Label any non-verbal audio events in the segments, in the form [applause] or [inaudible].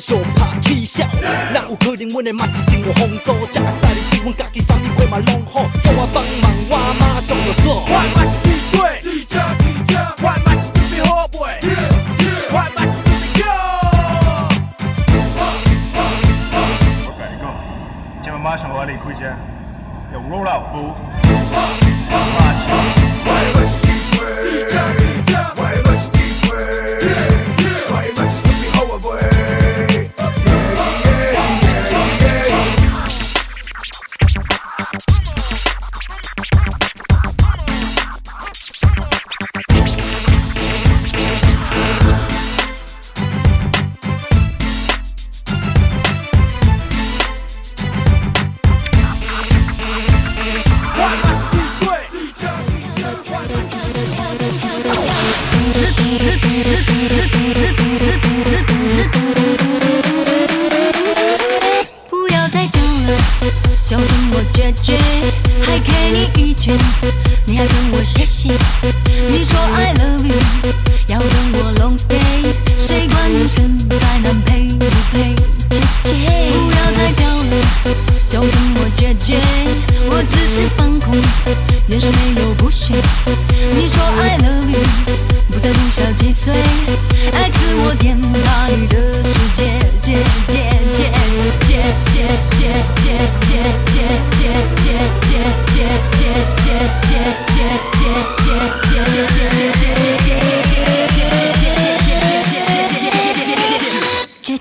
拍起笑，哪有可能阮的嘛是真有风度，食个赛哩对阮家己啥物货嘛拢好，叫我帮忙，我马上就做。我嘛是地对，地正地正，我嘛是准备好袂，我嘛是准备好。我甲你讲，今晚马上我离开这，要 roll out What?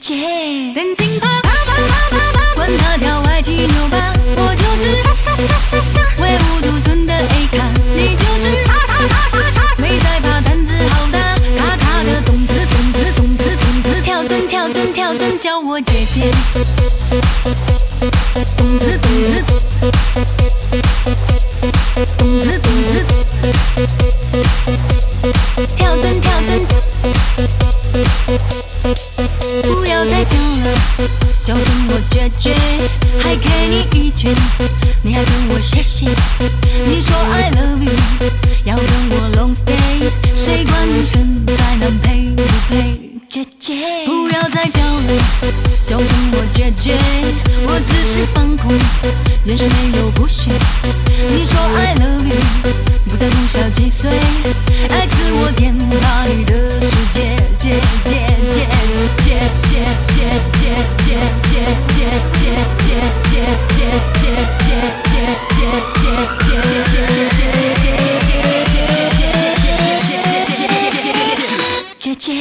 姐姐，电信啪啪啪啪啪啪，管他跳歪七扭八，我就是傻傻傻傻傻，唯吾独尊的 A 咖，你就是他他他他他，没在怕胆子好大，卡卡的动子咚子咚子动子，跳针跳针跳针，叫我姐姐，动子动子，动子我姐，还给你一拳，你还跟我谢谢。你说 I love you，要跟我 long stay，谁管身在南配不配？姐姐，不要再叫了，叫声我姐姐，我只是放空，眼神没有不屑。你说 I love you，不再不小几岁，爱自我颠倒你的世界，姐姐姐姐姐姐姐姐姐姐姐姐姐姐姐，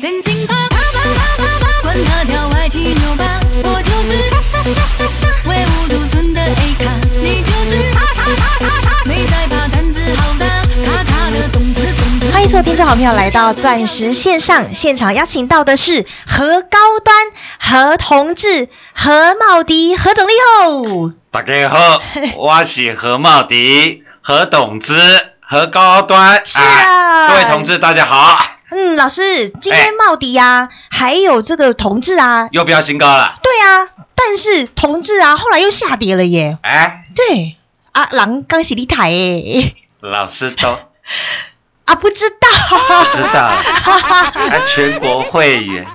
电信啪啪啪啪啪啪，管他跳歪七扭八，我就是傻傻傻傻傻，唯吾独尊的 A 咖，你就是他他他他他，没在怕胆子好大，卡卡的动子动子。欢迎所有听众好朋友来到钻石线上现场，邀请到的是何高端、何同志、何茂迪、何董力后。大家好，[laughs] 我是何茂迪、何董之、何高端。是啊各位同志大家好，嗯，老师，今哎天茂迪啊，还有这个同志啊，又飙新高了。对啊，但是同志啊，后来又下跌了耶。哎，对。啊，狼刚洗你台耶，老师都 [laughs] 啊，不知道，不知道。了，啊，全国会员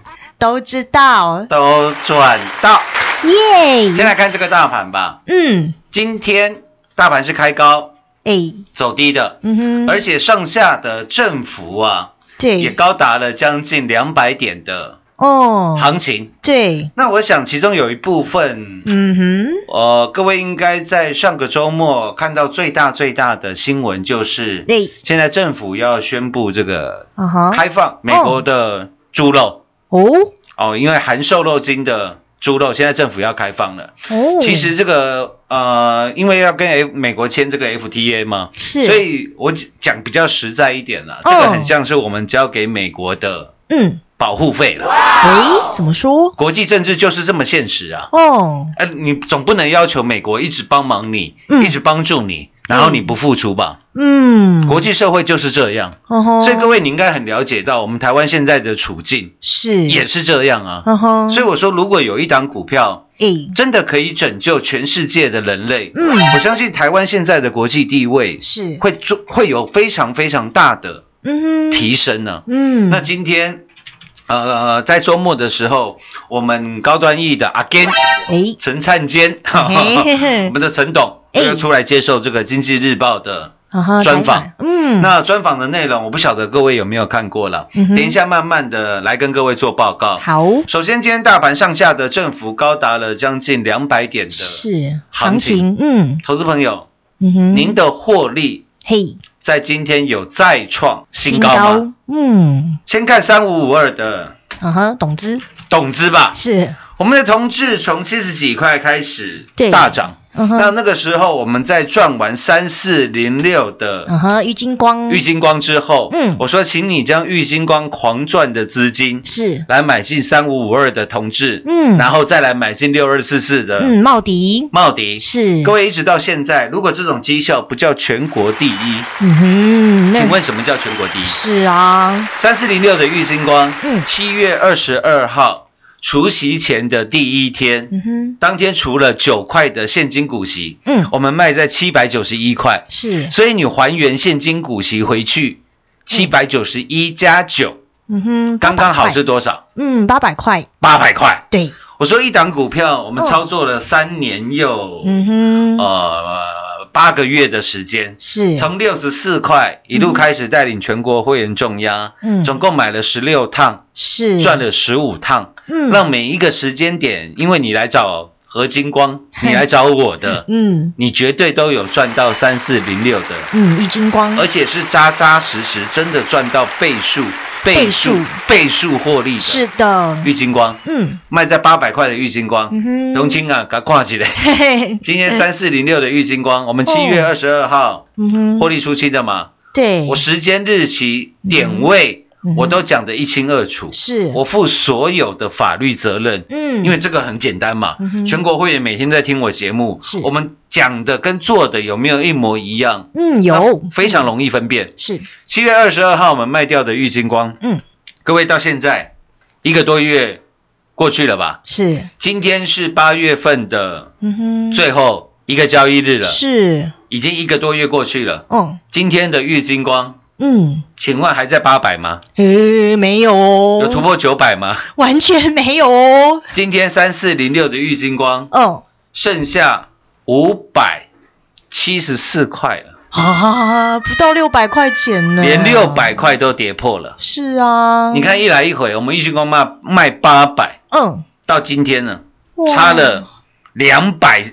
都知道，都赚到。耶，先来看这个大盘吧，嗯，今天大盘是开高哎，走低的，嗯哼，而且上下的振幅啊，对。也，高达了将近两百点的哦，行情。对，那我想其中有一部分，嗯哼，呃，各位应该在上个周末看到最大最大的新闻，就是对，现在政府要宣布这个开放美国的猪肉哦哦，因为含瘦肉精的猪肉，现在政府要开放了。哦，其实这个呃，因为要跟 F 美国签这个 FTA 嘛，是，所以我讲比较实在一点啦，哦这个很像是我们交给美国的嗯，保护费了。诶，怎么说？国际政治就是这么现实啊！哦，呃，你总不能要求美国一直帮忙你，嗯一直帮助你，然后你不付出吧？嗯，国际社会就是这样，哦，所以各位你应该很了解到，我们台湾现在的处境是。也，是这样啊。所以我说，如果有一档股票诶，真的可以拯救全世界的人类，嗯。我相信台湾现在的国际地位是，会做会有非常非常大的提升呢、嗯，那今天。呃，在周末的时候，我们高端 E 的阿坚诶，陈灿坚，我们的陈董哎。又出来接受这个《经济日报》的专访。嗯，那专访的内容，我不晓得各位有没有看过了。嗯等一下慢慢的来跟各位做报告。好，首先，今天大盘上下的振幅高达了将近两百点的，是行行情情，嗯。投资朋友，嗯哼，您的获利嘿，在今天有再创新高吗？，嗯，先看三五五二的啊哈，董之董资吧，是，我们的同志从七十几块开始大涨，嗯哼，那那个时候我们在赚完三四零六的啊哈，郁金光，玉金光之后，嗯。我说请你将玉金光狂赚的资金是，来买进三五五二的同志，嗯，然后再来买进六二四四的嗯，茂迪。茂迪。是，各，位一直到现在，如果这种绩效不叫全国第一，嗯哼，那。请问什么叫全国第一？是啊，三四零六的玉金光，嗯。七月二十二号除夕前的第一天，嗯，当天除了九块的现金股息，嗯，我们卖在七百九十一块，是，所以你还原现金股息回去，七百九十一加九，嗯哼，刚刚好，是多少？嗯，八百块，八百块。对，我说一档股票，我们哦。操作了三年又、嗯哼，呃八个月的时间，是，从六十四块一路开始带领全国会员重压，嗯。总共买了十六趟，是。赚，了十五趟，嗯，让每一个时间点，因为你来找何金光，[laughs] 你来找我的，[laughs] 嗯。你绝对都有赚到三四零六的。嗯，玉金光，而且是扎扎实实，真的赚到倍数、倍数倍数、获利的。是的，玉金光。嗯。卖在八百块的玉金光，嗯哼，荣金啊，给它挂起来。嘿嘿，今天三四零六的玉金光，我们七月二十二号嗯哼，获利出清的嘛，对，我时间、日期、点位嗯我都讲得一清二楚，是，我负所有的法律责任。嗯，因为这个很简单嘛。嗯，全国会员每天在听我节目是，我们讲的跟做的有没有一模一样？嗯有。非常容易分辨。是，七月二十二号我们卖掉的玉金光，嗯。各位到现在一个多月过去了吧？是，今天是八月份的嗯哼，最后一个交易日了，是，已经一个多月过去了。哦，今天的玉金光，嗯，请问还在八百吗？呃，没有哦，有突破九百吗？完全没有哦，今天三四零六的玉金光哦，剩下五百七十四块了，啊，不到六百块钱呢，连六百块都跌破了。是啊，你，看一来一回，我们玉金光卖卖八百，嗯，到今天呢，差了两百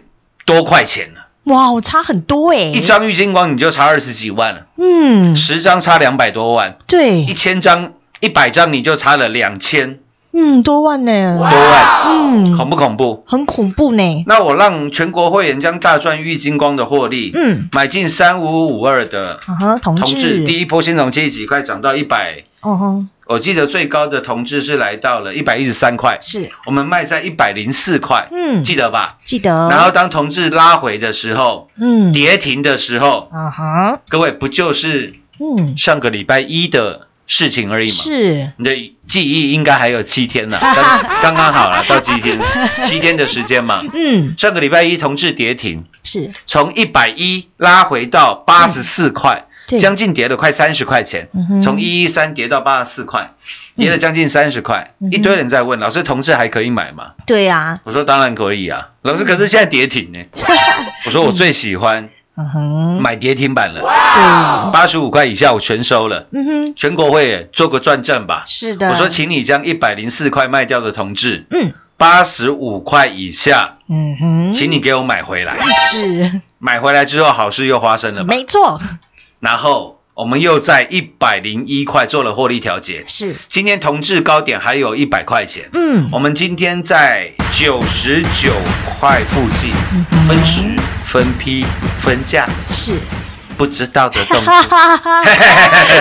多块钱了。哇，我差很多诶，一，张玉金光你就差二十几万了，嗯，十张差两百多万，对。一，千张、一百张你就差了两千。嗯，多万呢，多万，嗯，恐不恐怖？很恐怖呢，那我让全国会员将大赚玉金光的获利，嗯，买进三五五二的同同志，志，第一波先从七十几块涨到一百，哦吼，我记得最高的同志是来到了一百一十三块，是，我们卖在一百零四块，嗯，记得吧？记得，然后当同志拉回的时候，嗯，跌停的时候，啊哈，各位不就是嗯，上个礼拜一的事情而已嘛？是，你的记忆应该还有七天呢，[laughs] 刚刚刚好了，到七天，[laughs] 七天的时间嘛。嗯，上个礼拜一同志跌停，是，从一百一拉回到八十四块，对，将近跌了快三十块钱从一一三跌到八十四块，跌了将近三十块。一堆人在问老师，同志还可以买吗？对呀，我说当然可以啊，老师，可是现在跌停呢。[laughs] 我说我最喜欢买跌停板了，对，八十五块以下我全收了。嗯哼，全国会做个转正吧。是的，我说，请你将一百零四块卖掉的同志，嗯八十五块以下，嗯哼，请你给我买回来。是买回来之后，好事又发生了吧？没错，然后我们又在一百零一块做了获利调节。是，今天同志高点还有一百块钱，嗯。我们今天在九十九块附近嗯分时、分批、分价，是，不知道的动哈作，哈哈，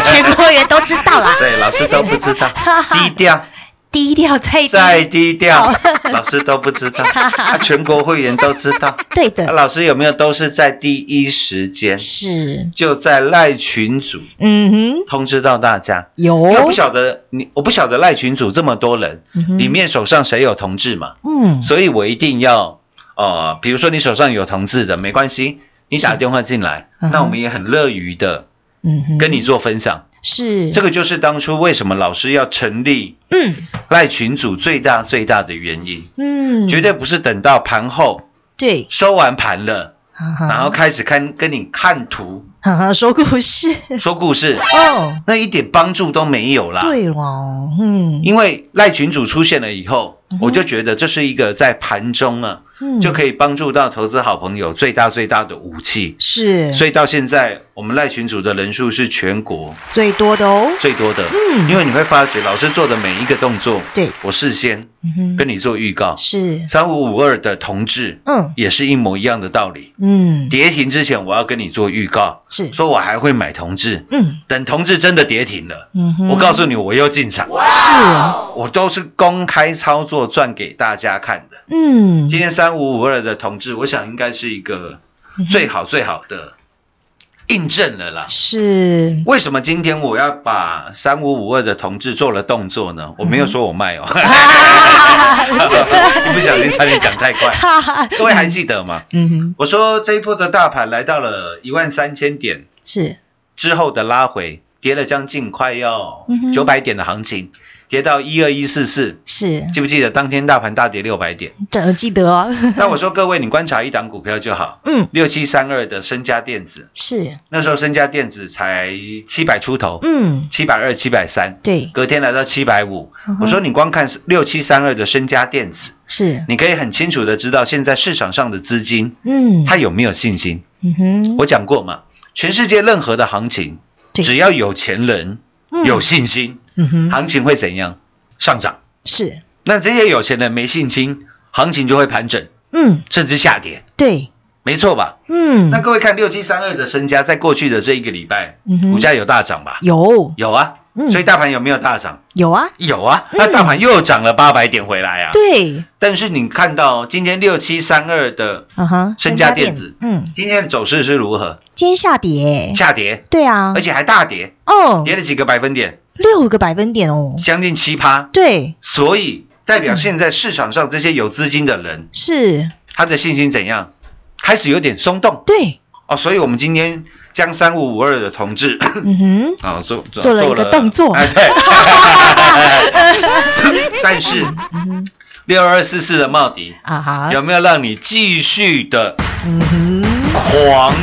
全国会员都知道啦，[laughs] 对，老师都不知道，[laughs] 低调。低调再低，再低调，[laughs] 老师都不知道，啊，全国会员都知道。啊 [laughs] 对的，老师有没有都是在第一时间，是，就在赖群组嗯哼，通知到大家。有。我不晓得你，我不晓得赖群组这么多人，里面手上谁有同志嘛，嗯，所以我一定要，呃，比如说你手上有同志的，没关系，你打电话进来，那我们也很乐于的嗯哼，跟你做分享。是。这个就是当初为什么老师要成立嗯。赖群组最大最大的原因。嗯，绝对不是等到盘后对，收完盘了，然然后开始看跟你看图。哈哈说故事。说故事，哦，那一点帮助都没有啦。对了，嗯，因为赖群主出现了以后我就觉得这是一个在盘中啊，嗯就可以帮助到投资好朋友最大最大的武器。是，所以到现在，我们赖群组的人数是全国最多的哦，最多的。嗯因为你会发觉老师做的每一个动作，对，我事先跟你做预告。是，三五五二的同志嗯也是一模一样的道理。嗯，跌停之前，我要跟你做预告，是，说我还会买同志。嗯等同志真的跌停了，嗯哼，我告诉你，我又进场，是，我都是公开操作赚给大家看的。嗯，今天三五五二的同志，我想应该是一个最好最好的印证了啦。是，为什么今天我要把三五五二的同志做了动作呢？我没有说我卖哦，一 [laughs] 不小心差点讲太快。[laughs] 各位还记得吗？嗯哼，我说这一波的大盘来到了一万三千点是，之后的拉回，跌了将近快要九百点的行情，跌到一二一四四，是，记不记得当天大盘大跌六百点？这记得哦，[laughs] 那我说各位，你观察一档股票就好，嗯，六七三二的身家电子，是，那时候身家电子才七百出头，嗯，七百二、七百三，对，隔天来到七百五。嗯。我说你光看六七三二的身家电子，是，你可以很清楚的知道现在市场上的资金嗯，他有没有信心。嗯哼，我讲过嘛，全世界任何的行情，只要有钱人嗯。有信心，嗯哼，行情会怎样？上涨。是，那这些有钱人没信心，行情就会盘整，嗯，甚至下跌，对，没错吧？嗯，那各位看六七三二的身家，在过去的这一个礼拜，股价有大涨吧？有。有啊，嗯。所以大盘有没有大涨？有啊，有啊，那大盘又涨了八百点回来啊。对，但是你看到今天六七三二的嗯哼，身家电子，嗯，今天的走势是如何？今天下跌，下跌，对啊。而，且还大跌，哦，跌了几个百分点？六个百分点哦，将近七趴。对，所以代表现在市场上这些有资金的人，是，他的信心怎样？开始有点松动。对，哦。所以我们今天将三五五二的同志嗯哼，啊 [coughs] 做做了一个动作。哎对。[laughs] 但是六二四四的茂迪啊哈，有没有让你继续的嗯哼，狂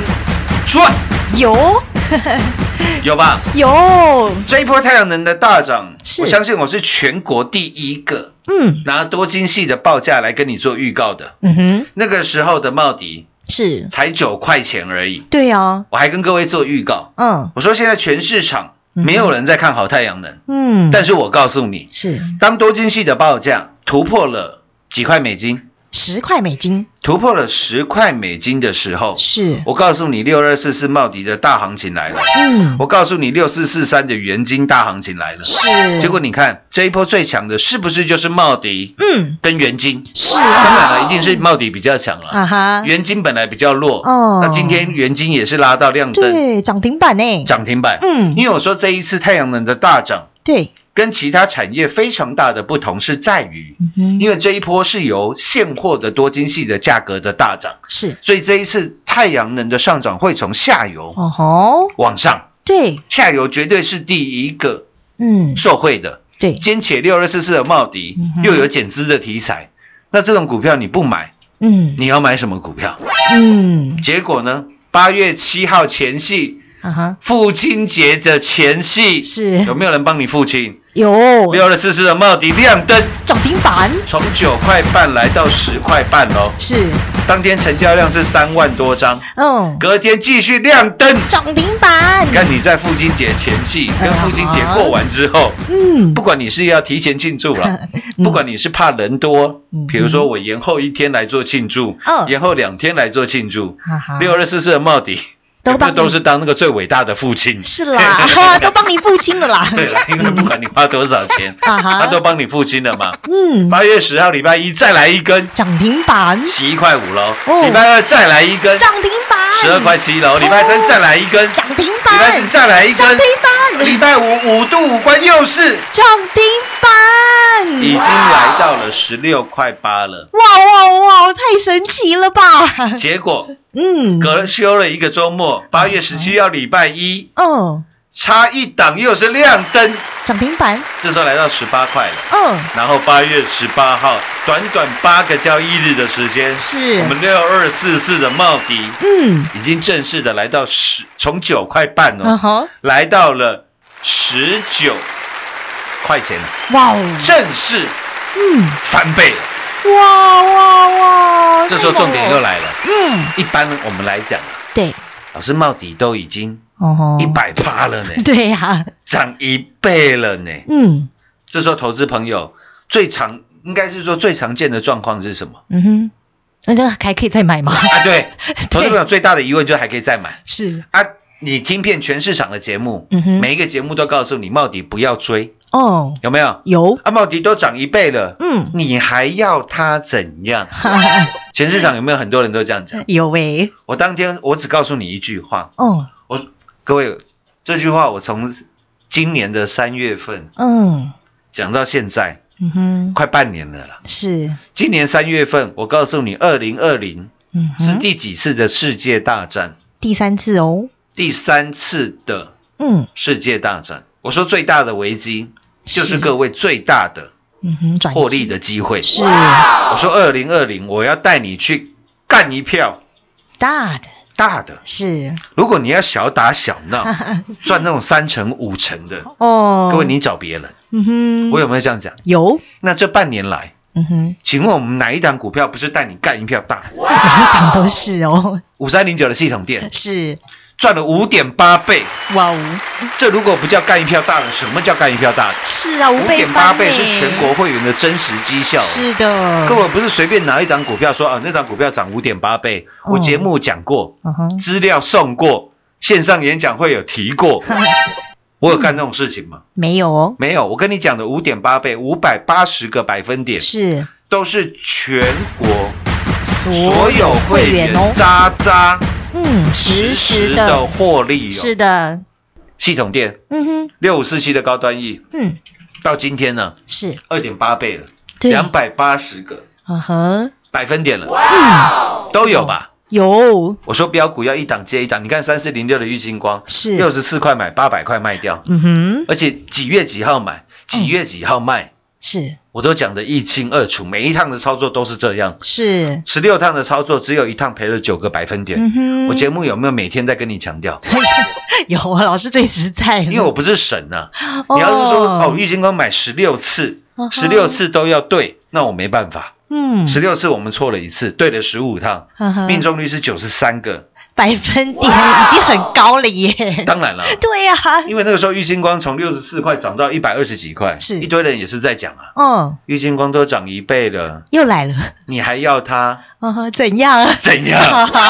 赚？有 [laughs] 有吧？有，这一波太阳能的大涨，我相信我是全国第一个嗯。拿多晶系的报价来跟你做预告的。嗯哼，那个时候的茂迪是，才九块钱而已，对啊，我还跟各位做预告，嗯。我说现在全市场没有人在看好太阳能，嗯，但是我告诉你，是。当多晶系的报价突破了几块美金，十块美金，突破了十块美金的时候，是，我告诉你六二四四茂迪的大行情来了，嗯，我告诉你六四四三的元金大行情来了，是，结果你看这一波最强的是不是就是茂迪嗯，跟元金？是当然啊，了，一定是茂迪比较强了。啊哈，元金本来比较弱，哦。那今天元金也是拉到亮灯。对，涨停板呢，涨停板。嗯。因为我说这一次太阳能的大涨对，跟其他产业非常大的不同是在于，因为这一波是由现货的多晶系的价格的大涨，是，所以这一次太阳能的上涨会从下游哦吼，往上，对，下游绝对是第一个嗯，受惠的。对，兼且六二四四的茂迪又有减资的题材，那这种股票你不买，嗯。你要买什么股票？嗯，结果呢，八月七号前夕，啊哈，父亲节的前夕，是。有没有人帮你父亲？有。六二四四的茂迪亮灯，涨停板，从九块半来到十块半哦。是，当天成交量是三万多张，嗯，隔天继续亮灯。涨停板。你，看你在父亲节前夕跟父亲节过完之后，嗯，不管你是要提前庆祝了，[laughs] 嗯。不管你是怕人多嗯，比如说我延后一天来做庆祝嗯，延后两天来做庆祝，六二四四的茂迪，有没都帮你。有都是当那个最伟大的父亲？是啦，[laughs] 都帮你付清了啦，[laughs] 对了，因为不管你花多少钱，[laughs] 他都帮你付清了嘛。嗯，八月十号礼拜一再来一根，涨停板，十一块五喽。哦。礼拜二再来一根，涨停板，十二块七了。礼拜三再来一根，涨停板。礼板，拜四再来一根。涨停，板，礼拜五五度五关又是。涨停板，已经来到了十六块八了。哇哇哇，太神奇了吧！结果嗯，隔休了一个周末，八月十七号礼拜一嗯，差一档又是亮灯，涨停板，这时候来到十八块了。嗯，然后八月十八号，短短八个交易日的时间，是。我们六二四四的茂迪嗯，已经正式的来到十，从九块半哦，嗯，来到了十九块钱了，哇哦，正式嗯，翻倍了。哇哇哇，这时候重点又来了，嗯，一般我们来讲啊，对，老师茂迪都已经哦一，百趴了呢，[laughs] 对呀，涨一倍了呢。嗯。这时候投资朋友最常应该是说最常见的状况是什么？嗯哼，那这还可以再买吗？啊？[laughs] 对，投资朋友最大的疑问就是还可以再买。是，啊。你听遍全市场的节目，嗯哼。每一个节目都告诉你茂迪不要追，哦，有没有？有，啊，茂迪都涨一倍了，嗯，你还要它怎样？[laughs] 全市场有没有很多人都这样讲？有诶，我当天我只告诉你一句话，哦，我各位这句话我从今年的三月份嗯。讲到现在，嗯哼，快半年了啦。是，今年三月份，我告诉你，二零二零嗯，是第几次的世界大战？第三次哦，第三次的嗯，世界大战。我说最大的危机就是是各位最大的嗯哼，获利的机会。是。我说二零二零，我要带你去干一票大的，大的。是如果你要小打小闹，[laughs] 赚那种三成五成的，哦，各位你找别人。嗯哼，我有没有这样讲？有，那这半年来，嗯哼，请问我们哪一档股票不是带你干一票大？每 [laughs] 一档都是哦，五三零九的系统店是，赚了五点八倍，哇哦，这如果不叫干一票大的，什么叫干一票大？的？是啊，五点八倍是全国会员的真实绩效。是的，各位不是随便拿一档股票说啊，那档股票涨五点八倍，哦。我节目讲过，嗯，资料送过，线上演讲会有提过，[laughs] 我有干这种事情吗？没有哦，没有，我跟你讲的五点八倍，五百八十个百分点，是。都是全国所所有会员哦，扎扎嗯，实实时时的的，获利是哦。的，系统店嗯哼，六五四七的高端 E 嗯，到今天呢，是，二点八倍了，对，两百八十个。嗯哼，百分点了，嗯，都有吧？有，我说标股要一档接一档，你看三四零六的玉金光，是，六十四块买，八百块卖掉，嗯哼，而且几月几号买，几月几号卖，是我都讲得一清二楚，每一趟的操作都是这样。是，十六趟的操作，只有一趟赔了九个百分点。我节目有没有每天在跟你强调？[laughs] 有啊，老师最实在，因为我不是神呐、哦你要是说哦，郁金光买十六次十六次都要对，那我没办法。嗯，十六次我们错了一次，对了十五趟，命中率是九十三个。百分点已经很高了耶，当然了，[laughs] 对呀，因为那个时候玉金光从六十四块涨到一百二十几块，是。一堆人也是在讲啊，嗯，玉金光都涨一倍了，又来了，你还要它嗯哼，怎样？怎样？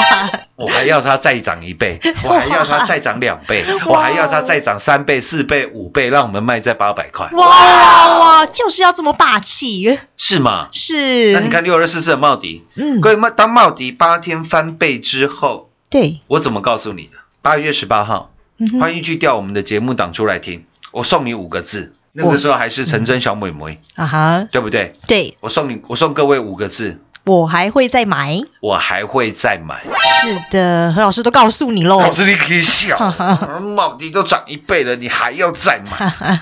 [laughs] 我还要它再涨一倍，我还要它再涨两倍，我还要它再涨三倍、四倍、五倍，让我们卖在八百块，哇哇哇，就是要这么霸气，是吗？是。那你看，六二四四的茂迪，嗯，各位，茂当茂迪八天翻倍之后，对，我怎么告诉你的？八月十八号，嗯哼。欢迎去调我们的节目档出来听，我送你五个字，那个时候还是陈真小妹妹，啊哈，对不对？对。我送你，我送各位五个字，我还会再买。我还会再买。是的，何老师都告诉你喽。老师，你可以笑，茂迪都涨一倍了，你还要再买？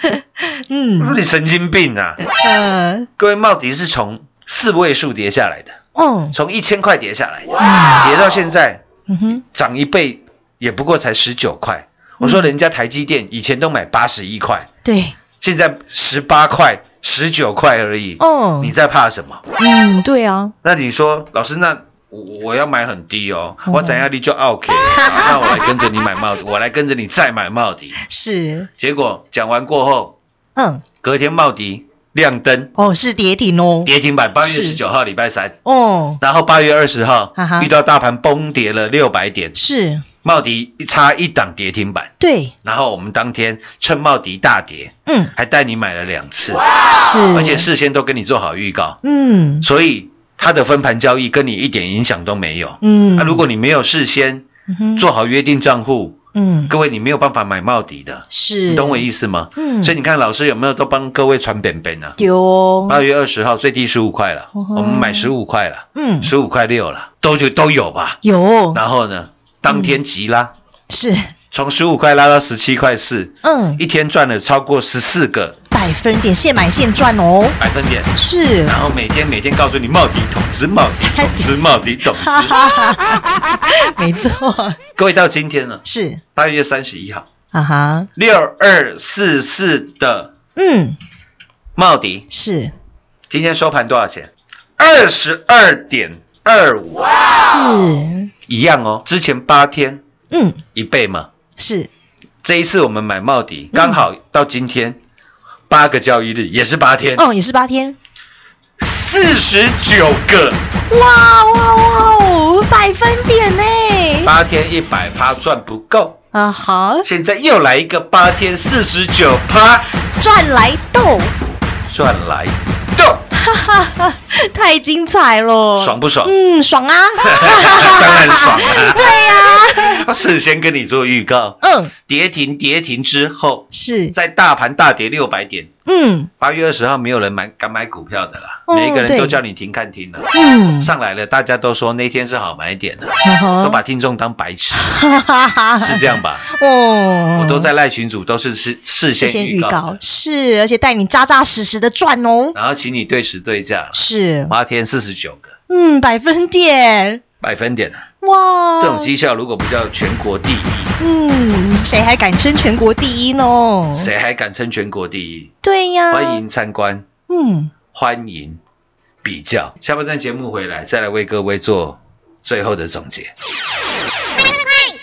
[laughs] 嗯，你神经病啊！呃，各位，茂迪是从四位数跌下来的，嗯，从一千块跌下来的，跌到现在嗯哼，涨一倍也不过才十九块。我说人家台积电以前都买八十一块，对，现在十八块、十九块而已。哦。你在怕什么？嗯，对啊，那你说，老师，那我我要买很低哦，哦我怎样你就 OK，[laughs] 那我来跟着你买帽底，我来跟着你再买帽底。是，结果讲完过后，嗯，隔天帽底亮灯，哦，是跌停哦，跌停板，八月十九号礼拜三，哦，然后八月二十号遇到大盘崩跌了六百点，是，茂迪一差一档跌停板，对，然后我们当天趁茂迪大跌，嗯，还带你买了两次，是，而且事先都跟你做好预告，嗯。所以它的分盘交易跟你一点影响都没有。嗯，那、如果你没有事先做好约定账户，嗯，各位你没有办法买茂迪的，是，你懂我意思吗？嗯。所以你看老师有没有都帮各位传本本呢？有哦，八月二十号最低十五块了，哦我们买十五块了，嗯，十五块六了，都就都有吧。有，然后呢，当天急拉，是，从十五块拉到十七块四，嗯，一天赚了超过十四个百分点现买现赚哦，百分点。是，然后每天每天告诉你茂迪统治茂迪统治茂迪统哈治。哈哈哈，[laughs] 没错，各位到今天呢，是，八月三十一号，啊哈，六二四四的嗯，茂迪，是，今天收盘多少钱？二十二点二五，是，一样哦。之前八天嗯，一倍嘛，是，这一次我们买茂迪，刚好到今天八个交易日，也是八天，哦，也是八天，四十九个，哇哇哇五，百分点呢，八天一百趴赚不够，啊好，现在又来一个八天四十九趴，赚来斗，赚来斗，哈哈哈，太精彩了，爽不爽？嗯，爽啊，[laughs] 当然爽啊！[laughs] 对呀、事先跟你做预告，嗯，跌停跌停之后，是，在大盘大跌六百点，嗯。八月二十号没有人买敢买股票的啦，哦每一个人都叫你停看停了。嗯，上来了，大家都说那天是好买点的，都都把听众当白痴，哈哈哈，是这样吧？哦，我都在赖群主都是事事事先先预告。是，而且带你扎扎实实的赚哦，然后请你对时对价，是，八天四十九个。嗯，百分点，百分点啊，哇，这种绩效如果不叫全国第一，嗯，谁还敢称全国第一呢？谁还敢称全国第一？对呀，欢，迎参观，嗯，欢迎比较。下半段节目回来，再来为各位做最后的总结。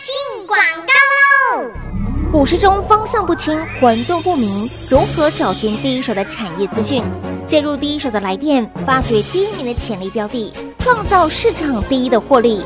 进广告喽！股市中方向不清、混沌不明，如何找寻第一手的产业资讯？介入第一手的来电，发掘第一名的潜力标的，创造市场第一的获利。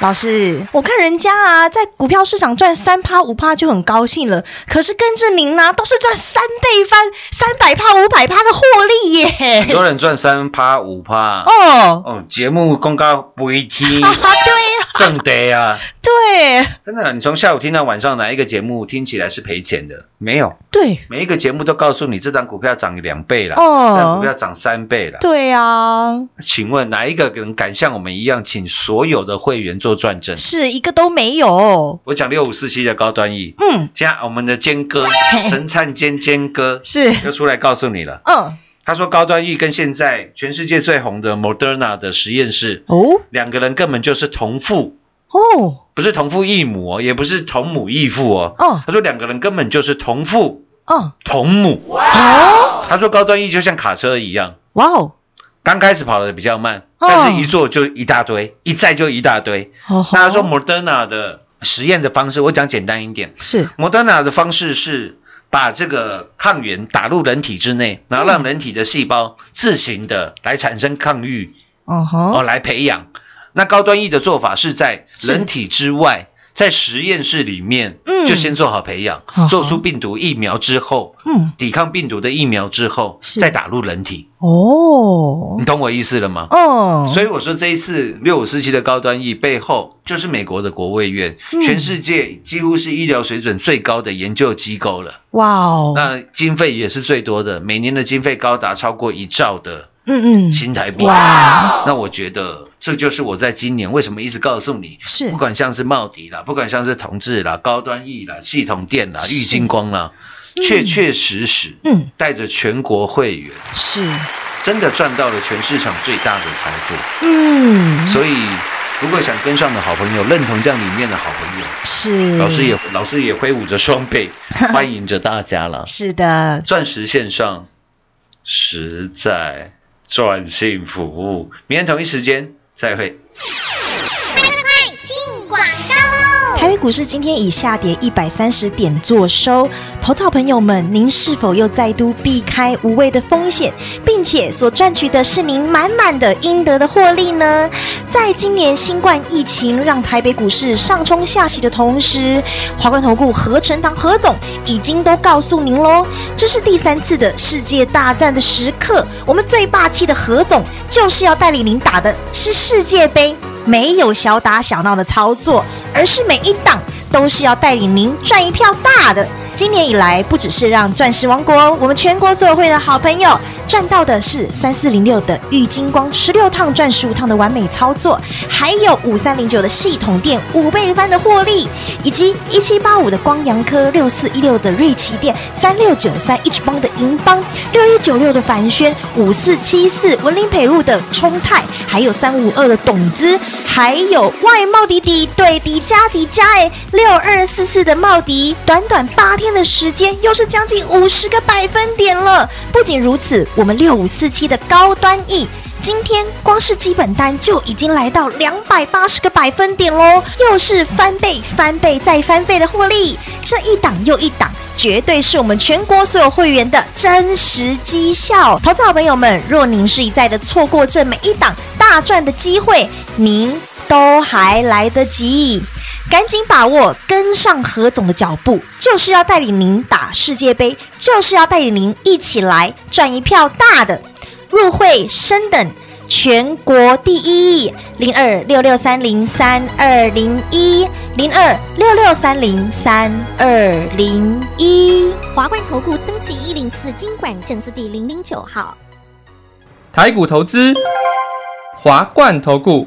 老师，我看人家啊，在股票市场赚三趴五趴就很高兴了，可是跟着您呢、都是赚三倍翻、三百趴、五百趴的获利耶。很多！人赚三趴五趴，哦，哦，节目公告不一听，[laughs] 哈哈，对呀，正得啊！对。真的，你从下午听到晚上，哪一个节目听起来是赔钱的？没有，对。每一个节目都告诉你这张股票涨两倍了，哦。这股票涨三倍了。对啊，请问哪一个人敢像我们一样，请所有的会员做转正？是一个都没有。我讲六五四七的高端 E，嗯，现在我们的坚哥嘿。陈灿坚坚哥是，又出来告诉你了，嗯，他说高端 E 跟现在全世界最红的 Moderna 的实验室，哦？两个人根本就是同父，哦。不是同父异母哦，也不是同母异父哦。哦。他说两个人根本就是同父哦。同母。哦，他说高端 E 就像卡车一样，哇哦，刚开始跑的比较慢，哦。但是一做就一大堆，一载就一大堆。哦那他说 Moderna 的实验的方式，我讲简单一点。是，Moderna 的方式是把这个抗原打入人体之内，然后让人体的细胞自行的来产生抗御，嗯，哦，来培养。那高端疫的做法是在人体之外，在实验室里面，嗯。就先做好培养嗯，做出病毒疫苗之后，嗯，抵抗病毒的疫苗之后，再打入人体。哦。你，懂我意思了吗？哦，所以我说这一次六五四七的高端疫背后就是美国的国卫院，嗯。全世界几乎是医疗水准最高的研究机构了。哇哦，那经费也是最多的，每年的经费高达超过一兆的嗯嗯，新台币。哇，那我觉得这就是我在今年为什么一直告诉你，是。不管像是茂迪啦，不管像是同志啦、高端 E 啦、系统店啦、是。玉金光啦，确确实实嗯。带着全国会员，是，真的赚到了全市场最大的财富。嗯，所以，如果想跟上的好朋友，认同这样理念的好朋友，是，老师也老师也挥舞着双臂，[laughs] 欢迎着大家了。是的，钻石线上实在赚幸服务，明天同一时间再会。股市今天以下跌一百三十点做收，投资好朋友们，您是否又再度避开无谓的风险，并且所赚取的是您满满的应得的获利呢？在今年新冠疫情让台北股市上冲下洗的同时，华冠投顾何成堂何总已经都告诉您喽，这是第三次的世界大战的时刻，我们最霸气的何总就是要带领您打的是世界杯。没有小打小闹的操作，而是每一档都是要带领您赚一票大的。今年以来，不只是让钻石王国我们全国所有会员的好朋友赚到的是三四零六的玉金光十六趟赚十五趟的完美操作，还有五三零九的系统店五倍翻的获利，以及一七八五的光阳科六四一六的瑞奇店三六九三一直帮的银邦六一九六的凡轩五四七四文林培路的冲泰，还有三五二的董资，还有外贸迪迪对迪加迪加哎六二四四的茂迪，短短八天的时间又是将近五十个百分点了。不仅如此，我们六五四七的高端 E。今天光是基本单就已经来到两百八十个百分点喽，又是翻倍、翻倍再翻倍的获利，这一档又一档，绝对是我们全国所有会员的真实绩效。投资好朋友们，若您是一再的错过这每一档大赚的机会，您都还来得及。赶紧把握，跟上何总的脚步，就是要带领您打世界杯，就是要带领您一起来赚一票大的。入会升等全国第一，零二六六三零三二零一零二六六三零三二零一。华冠投顾登记一零四经管证字第零零九号。台股投资，华冠投顾。